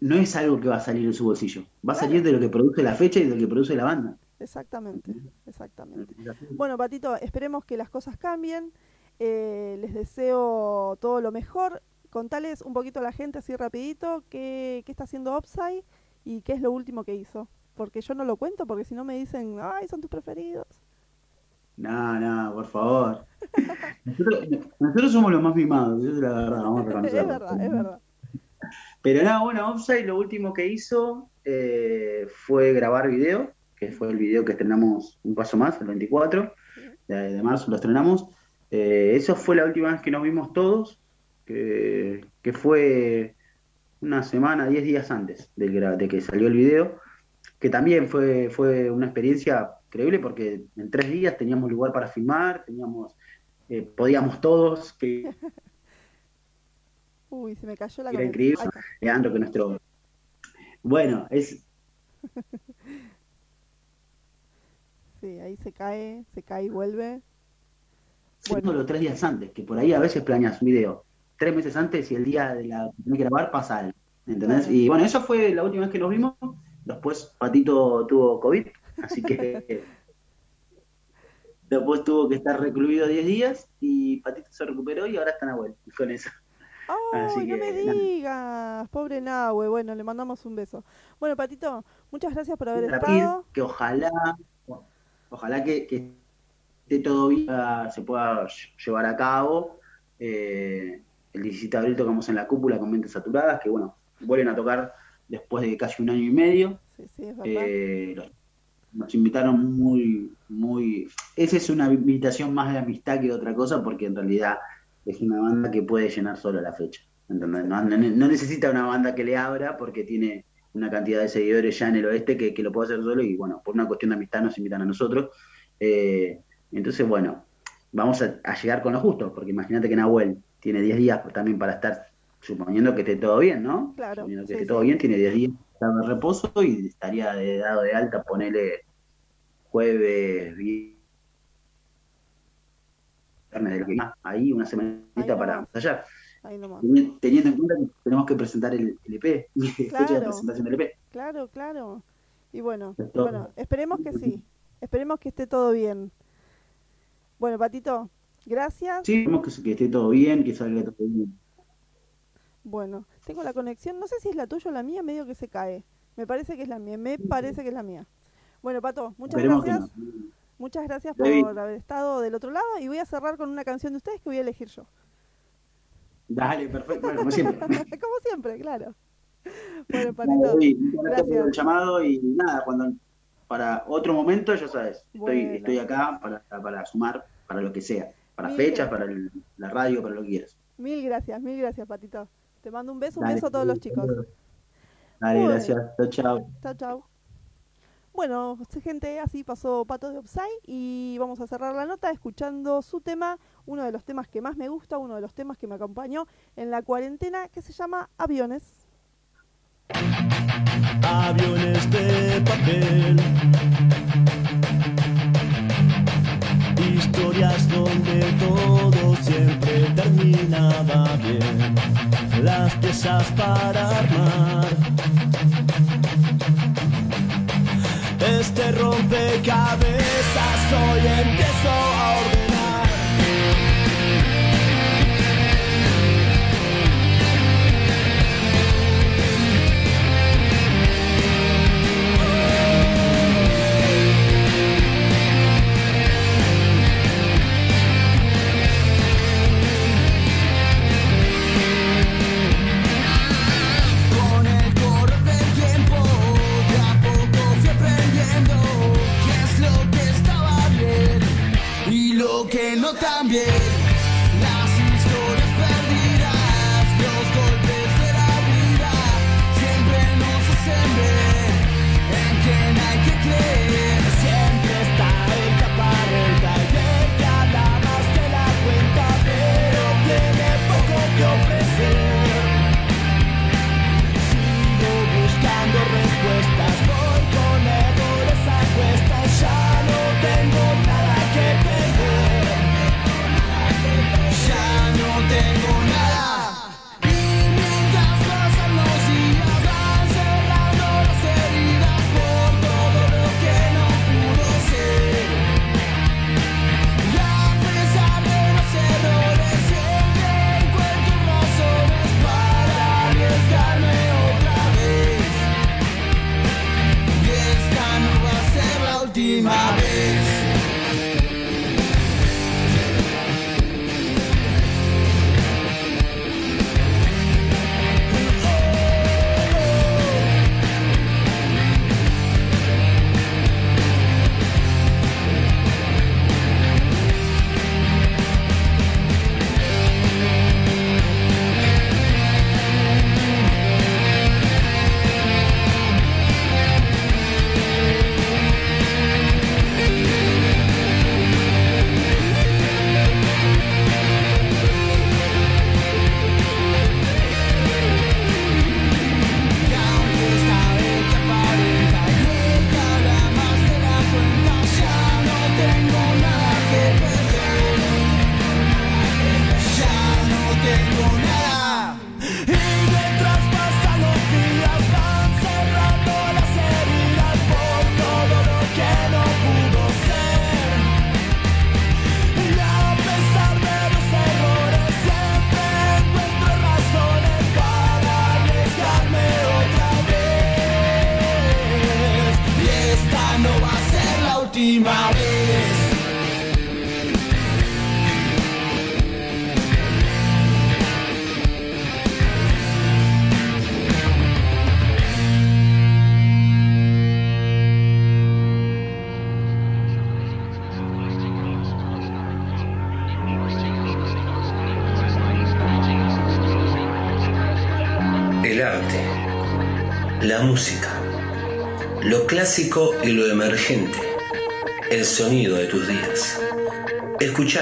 no es algo que va a salir de su bolsillo. Va a salir de lo que produce la fecha y de lo que produce la banda. Exactamente, exactamente. Bueno, Patito, esperemos que las cosas cambien. Eh, les deseo todo lo mejor. Contales un poquito a la gente así rapidito qué, qué está haciendo Upside y qué es lo último que hizo. Porque yo no lo cuento, porque si no me dicen, ay, son tus preferidos. No, no, por favor. Nosotros, nosotros somos los más mimados, es la verdad, vamos a es reconocerlo. verdad, es verdad. Pero nada, bueno, Offside lo último que hizo eh, fue grabar video, que fue el video que estrenamos un paso más, el 24 de, de marzo lo estrenamos. Eh, eso fue la última vez que nos vimos todos, que, que fue una semana, 10 días antes gra- de que salió el video, que también fue, fue una experiencia increíble porque en tres días teníamos lugar para filmar, teníamos, eh, podíamos todos, que Uy, se me cayó la Era increíble. Leandro, que nuestro... Bueno, es, Sí, ahí se cae, se cae y vuelve. Bueno. los tres días antes, que por ahí a veces planeas un video tres meses antes y el día de la que tenés que grabar pasa algo. ¿Entendés? Y bueno, eso fue la última vez que nos vimos. Después Patito tuvo COVID, así que después tuvo que estar recluido 10 días y Patito se recuperó y ahora está Nahuel con eso. ¡Ay, no me digas! Pobre Nahue. Bueno, le mandamos un beso. Bueno, Patito, muchas gracias por haber estado. que ojalá, ojalá que, que esté todo bien, se pueda llevar a cabo. Eh, el 17 de abril tocamos en la cúpula con mentes saturadas, que bueno, vuelven a tocar después de casi un año y medio. Sí, sí, es verdad. Eh, nos invitaron muy, muy. Esa es una invitación más de amistad que de otra cosa, porque en realidad es una banda que puede llenar solo la fecha. ¿entendés? No, no- no necesita una banda que le abra porque tiene una cantidad de seguidores ya en el oeste que, que lo puede hacer solo y bueno, por una cuestión de amistad nos invitan a nosotros. Eh, entonces, bueno, vamos a, a llegar con lo justo, porque imagínate que Nahuel tiene 10 días también para estar suponiendo que esté todo bien, ¿no? Claro, Suponiendo que sí, esté sí. todo bien, tiene 10 días de reposo y estaría de dado de alta, ponele jueves, viernes, de lo que más. Ahí una semanita para ensayar. Teniendo en cuenta que tenemos que presentar el, el EP, fecha de Claro. presentación del E EP. Claro, claro. Y bueno, bueno, esperemos que sí. Esperemos que esté todo bien. Bueno, Patito, gracias. Sí, queremos que, esté todo bien, que salga todo bien. Bueno, tengo la conexión, no sé si es la tuya o la mía, medio que se cae. Me parece que es la mía, me parece que es la mía. Bueno, Pato, muchas Esperemos gracias. Muchas gracias David. por haber estado del otro lado y voy a cerrar con una canción de ustedes que voy a elegir yo. Dale, perfecto, bueno, como siempre. Como siempre, claro. Bueno, Patito, gracias por el llamado y nada, cuando para otro momento, ya sabes, estoy, Bueno. estoy acá para, para sumar, para lo que sea, para Mil fechas, gracias. para el- la radio, para lo que quieras. Mil gracias, mil gracias, Patito. Te mando un beso, un beso a todos los chicos. Dale, Bueno. gracias, chao, chao. Chao, chao. Bueno, gente, así pasó Pato de Upside y vamos a cerrar la nota escuchando su tema, uno de los temas que más me gusta, uno de los temas que me acompañó en la cuarentena, que se llama Aviones. aviones de papel. Historias donde todo siempre terminaba bien. Las piezas para armar. Este rompecabezas. Hoy empiezo lo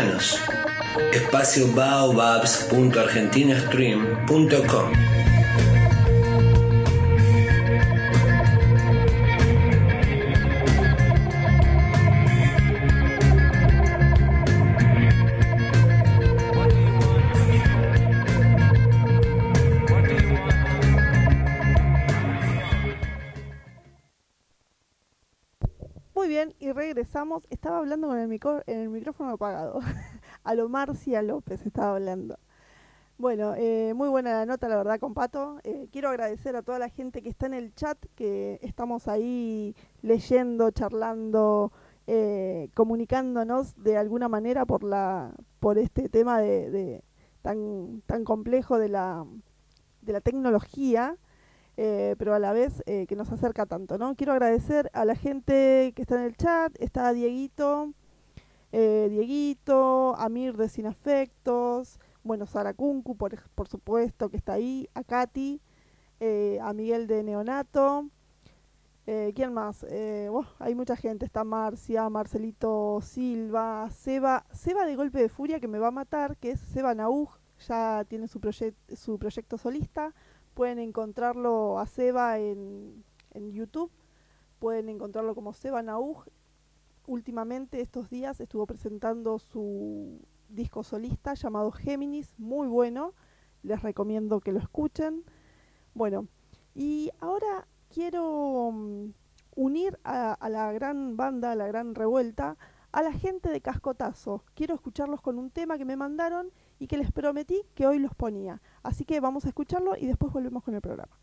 Escuchanos espacio baobabs.argentinastream.com. y regresamos. Estaba hablando con el, micro- el micrófono apagado. a lo Marcia López estaba hablando. Bueno, eh, muy buena la nota, la verdad, con Pato. Eh, quiero agradecer a toda la gente que está en el chat, que estamos ahí leyendo, charlando, eh, comunicándonos de alguna manera por la por este tema de, de tan tan complejo de la de la tecnología eh, pero a la vez eh, que nos acerca tanto, ¿no? Quiero agradecer a la gente que está en el chat, está Dieguito, eh, Dieguito, Amir de Sin Afectos, bueno, Sara Kunku, por, por supuesto, que está ahí, a Katy, eh, a Miguel de Neonato, eh, ¿quién más? Buah, hay mucha gente, está Marcia, Marcelito Silva, Seba, Seba de Golpe de Furia que me va a matar, que es Seba Nauj, ya tiene su, proyec- su proyecto solista, pueden encontrarlo a Seba en, YouTube, pueden encontrarlo como Seba Nauj. Últimamente, estos días, estuvo presentando su disco solista llamado Géminis, muy bueno, les recomiendo que lo escuchen. Bueno, y ahora quiero mm, unir a la gran banda, a la gran revuelta, a la gente de Cascotazo. Quiero escucharlos con un tema que me mandaron y que les prometí que hoy los ponía. Así que vamos a escucharlo y después volvemos con el programa.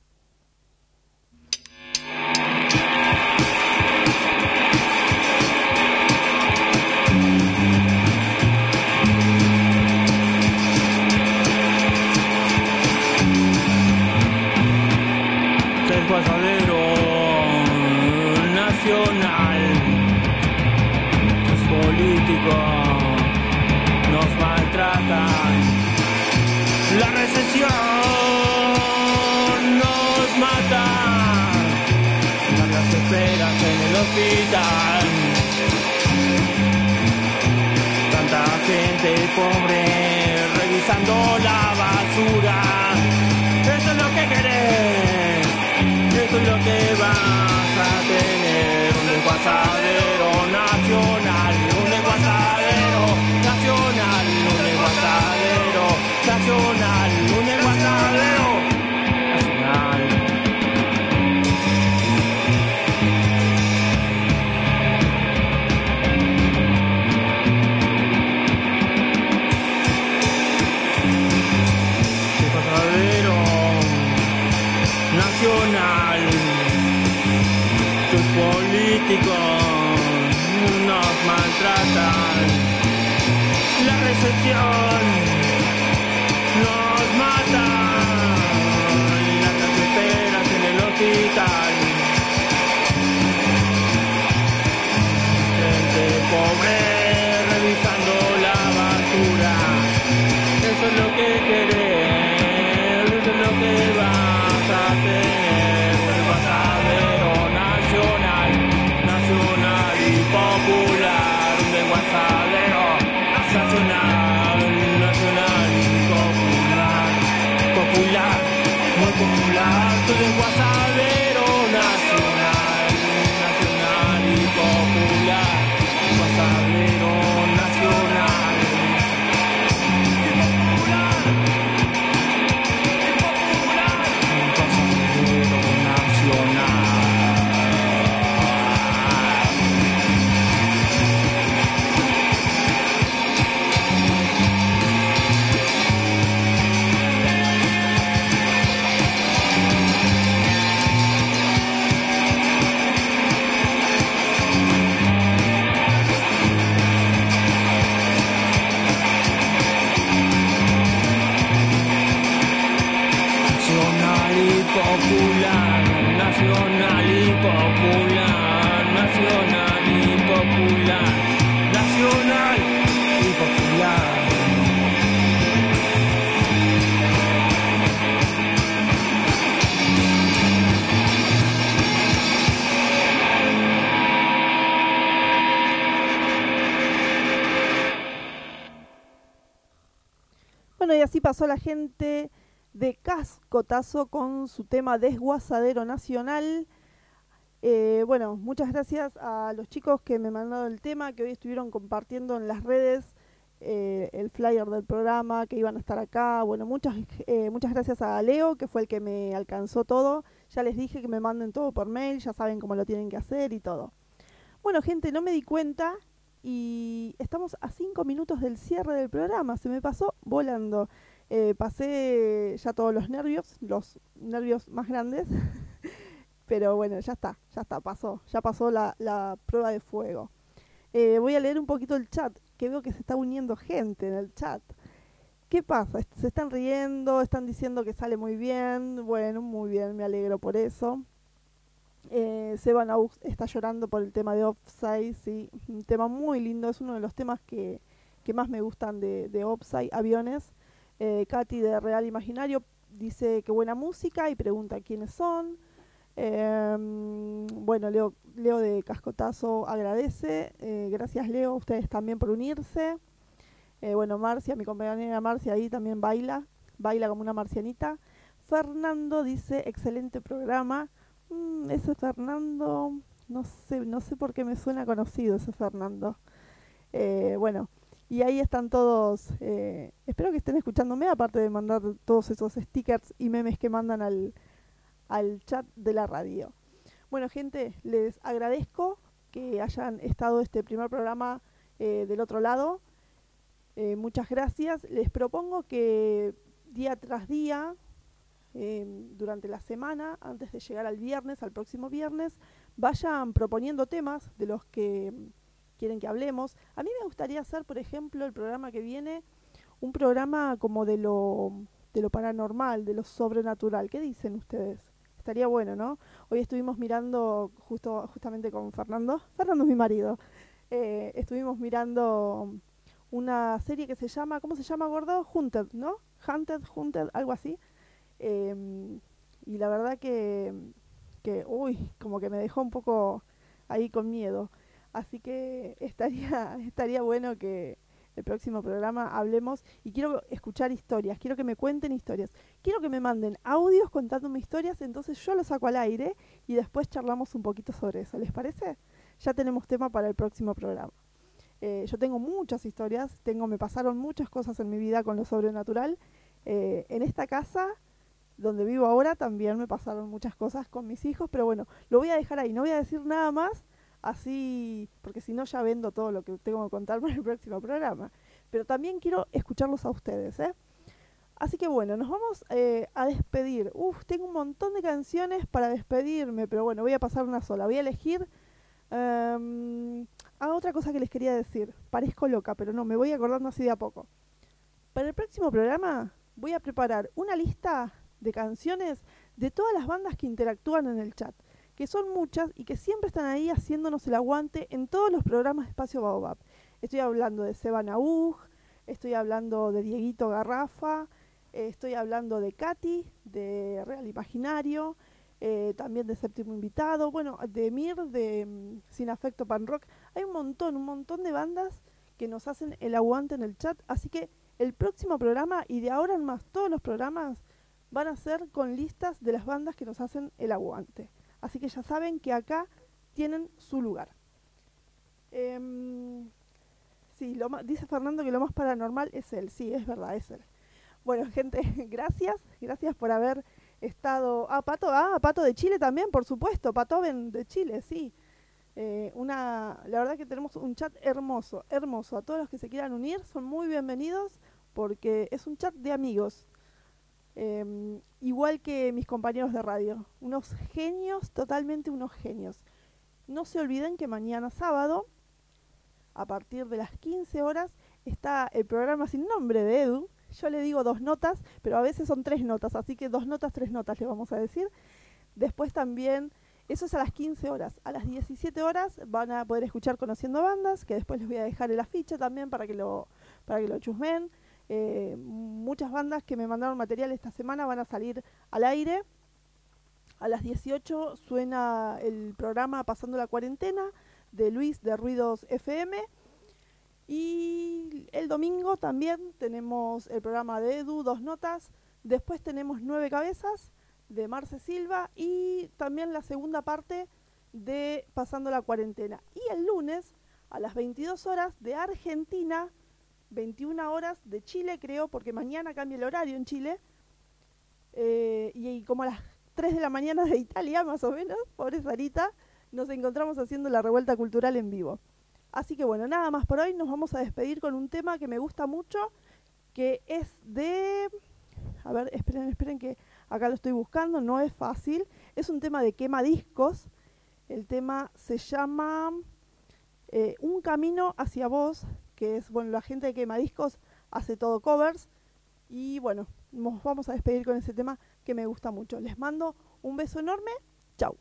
La recesión nos mata, largas esperas en el hospital, tanta gente pobre revisando la basura. Eso es lo que querés, eso es lo que vas pasó la gente de Cascotazo con su tema Desguazadero Nacional. Eh, bueno, muchas gracias a los chicos que me mandaron el tema, que hoy estuvieron compartiendo en las redes eh, el flyer del programa, que iban a estar acá. Bueno, muchas, eh, muchas gracias a Leo, que fue el que me alcanzó todo. Ya les dije que me manden todo por mail, ya saben cómo lo tienen que hacer y todo. Bueno, gente, no me di cuenta y estamos a cinco minutos del cierre del programa. Se me pasó volando. Eh, pasé ya todos los nervios, los nervios más grandes. Pero bueno, ya está, ya está, pasó. Ya pasó la, prueba de fuego. Eh, voy a leer un poquito el chat, que veo que se está uniendo gente en el chat. ¿Qué pasa? ¿Se están riendo? ¿Están diciendo que sale muy bien? Bueno, muy bien, me alegro por eso. Eh, Seban Aux está llorando por el tema de Offside, sí, un tema muy lindo, es uno de los temas que, que más me gustan de, de Offside, aviones. Eh, Katy de Real Imaginario dice que buena música y pregunta quiénes son. Em, bueno, Leo, Leo de Cascotazo agradece. Eh, gracias Leo, a ustedes también por unirse. Eh, bueno, Marcia, mi compañera Marcia ahí también baila, baila como una marcianita. Fernando dice, excelente programa. Mm, ese Fernando, no sé, no sé por qué me suena conocido ese Fernando. Eh, bueno, y ahí están todos, eh, espero que estén escuchándome, aparte de mandar todos esos stickers y memes que mandan al, al chat de la radio. Bueno, gente, les agradezco que hayan estado este primer programa eh, del otro lado. Eh, muchas gracias. Les propongo que día tras día, eh, durante la semana, antes de llegar al viernes, al próximo viernes, vayan proponiendo temas de los que quieren que hablemos. A mí me gustaría hacer, por ejemplo, el programa que viene, un programa como de lo, de lo paranormal, de lo sobrenatural. ¿Qué dicen ustedes? Estaría bueno, ¿no? Hoy estuvimos mirando justo justamente con Fernando. Fernando es mi marido. Eh, estuvimos mirando una serie que se llama, ¿cómo se llama, gordo? Hunted, ¿no? Hunted, Hunted, algo así. Em, y la verdad que, que, uy, como que me dejó un poco ahí con miedo. Así que estaría, estaría bueno que el próximo programa hablemos y quiero escuchar historias, quiero que me cuenten historias, quiero que me manden audios contándome historias, entonces yo los saco al aire y después charlamos un poquito sobre eso. ¿Les parece? Ya tenemos tema para el próximo programa. Eh, yo tengo muchas historias, tengo, me pasaron muchas cosas en mi vida con lo sobrenatural. Eh, en esta casa donde vivo ahora también me pasaron muchas cosas con mis hijos, pero bueno, lo voy a dejar ahí, no voy a decir nada más, así, porque si no ya vendo todo lo que tengo que contar para el próximo programa. Pero también quiero escucharlos a ustedes, ¿eh? Así que bueno, nos vamos eh, a despedir. Tengo un montón de canciones para despedirme, pero bueno, voy a pasar una sola. Voy a elegir... ah, otra cosa que les quería decir. Parezco loca, pero no, me voy acordando así de a poco. Para el próximo programa voy a preparar una lista de canciones de todas las bandas que interactúan en el chat, que son muchas y que siempre están ahí haciéndonos el aguante en todos los programas de Espacio Baobab. Estoy hablando de Seba Naug, estoy hablando de Dieguito Garrafa, eh, estoy hablando de Katy, de Real Imaginario, eh, también de Séptimo Invitado, bueno, de Mir, de mm, Sin Afecto Pan Rock. Hay un montón, un montón de bandas que nos hacen el aguante en el chat, así que el próximo programa y de ahora en más todos los programas van a ser con listas de las bandas que nos hacen el aguante. Así que ya saben que acá tienen su lugar. Em, sí, lo dice Fernando que lo más paranormal es él. Sí, es verdad, es él. Bueno, gente, gracias. Gracias por haber estado. Ah, Pato, ah, Pato de Chile también, por supuesto. Patoven de Chile, sí. Eh, una, la verdad que tenemos un chat hermoso, hermoso. A todos los que se quieran unir son muy bienvenidos porque es un chat de amigos. Em, igual que mis compañeros de radio. Unos genios, totalmente unos genios. No se olviden que mañana sábado, a partir de las 15 horas, está el programa sin nombre de Edu. Yo le digo dos notas, pero a veces son tres notas, así que dos notas, tres notas le vamos a decir. Después también, eso es a las 15 horas. A las 17 horas van a poder escuchar Conociendo Bandas, que después les voy a dejar el afiche también para que lo, para que lo chusmen. Eh, muchas bandas que me mandaron material esta semana van a salir al aire. A las 18 suena el programa Pasando la Cuarentena de Luis de Ruidos FM. Y el domingo también tenemos el programa de Edu, dos notas. Después tenemos nueve cabezas de Marce Silva y también la segunda parte de Pasando la cuarentena. Y el lunes a las 22 horas de Argentina, 21 horas de Chile creo, porque mañana cambia el horario en Chile. Eh, y, como a las 3 de la mañana de Italia, más o menos, pobre Sarita, nos encontramos haciendo la revuelta cultural en vivo. Así que bueno, nada más por hoy, nos vamos a despedir con un tema que me gusta mucho, que es de... A ver, esperen, esperen que acá lo estoy buscando, no es fácil. Es un tema de quema discos. El tema se llama eh, Un camino hacia vos, que es, bueno, la gente de quema discos hace todo covers. Y bueno, nos vamos a despedir con ese tema que me gusta mucho. Les mando un beso enorme. Chau.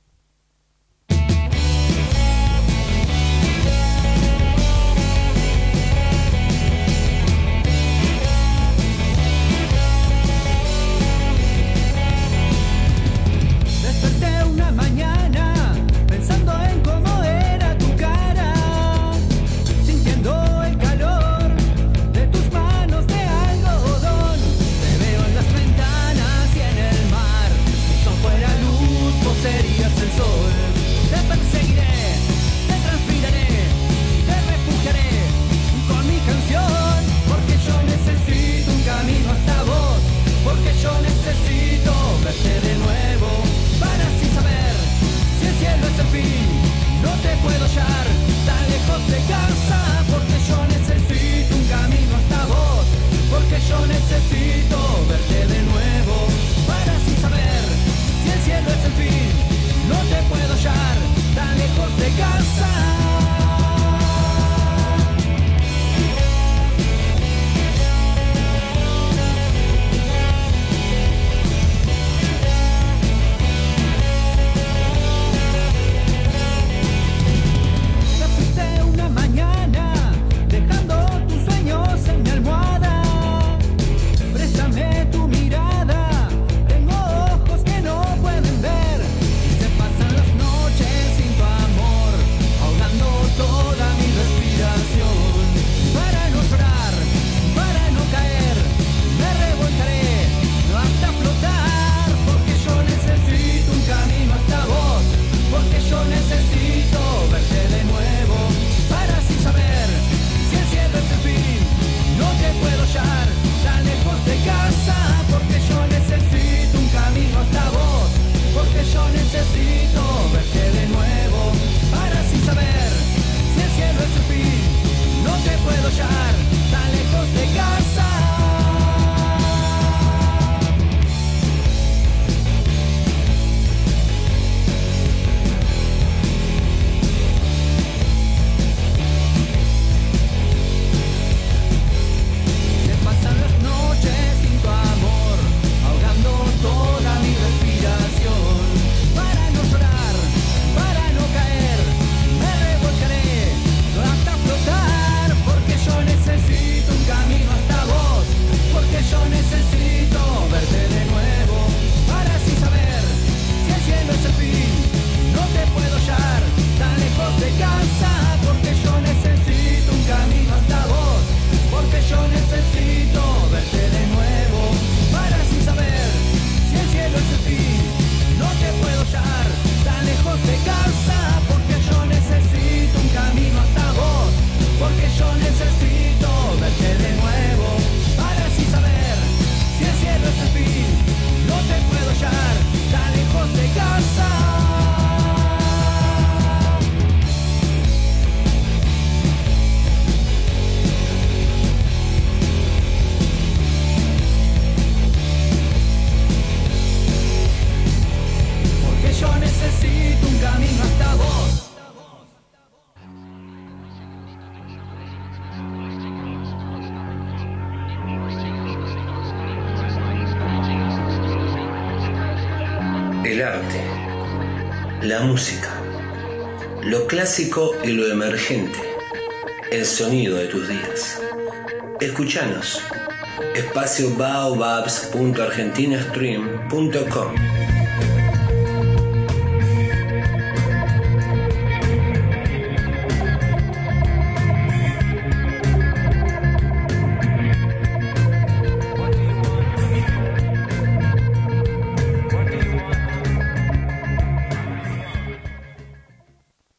Y lo emergente, el sonido de tus días. Escuchanos. Espacio baobabs.argentinastream.com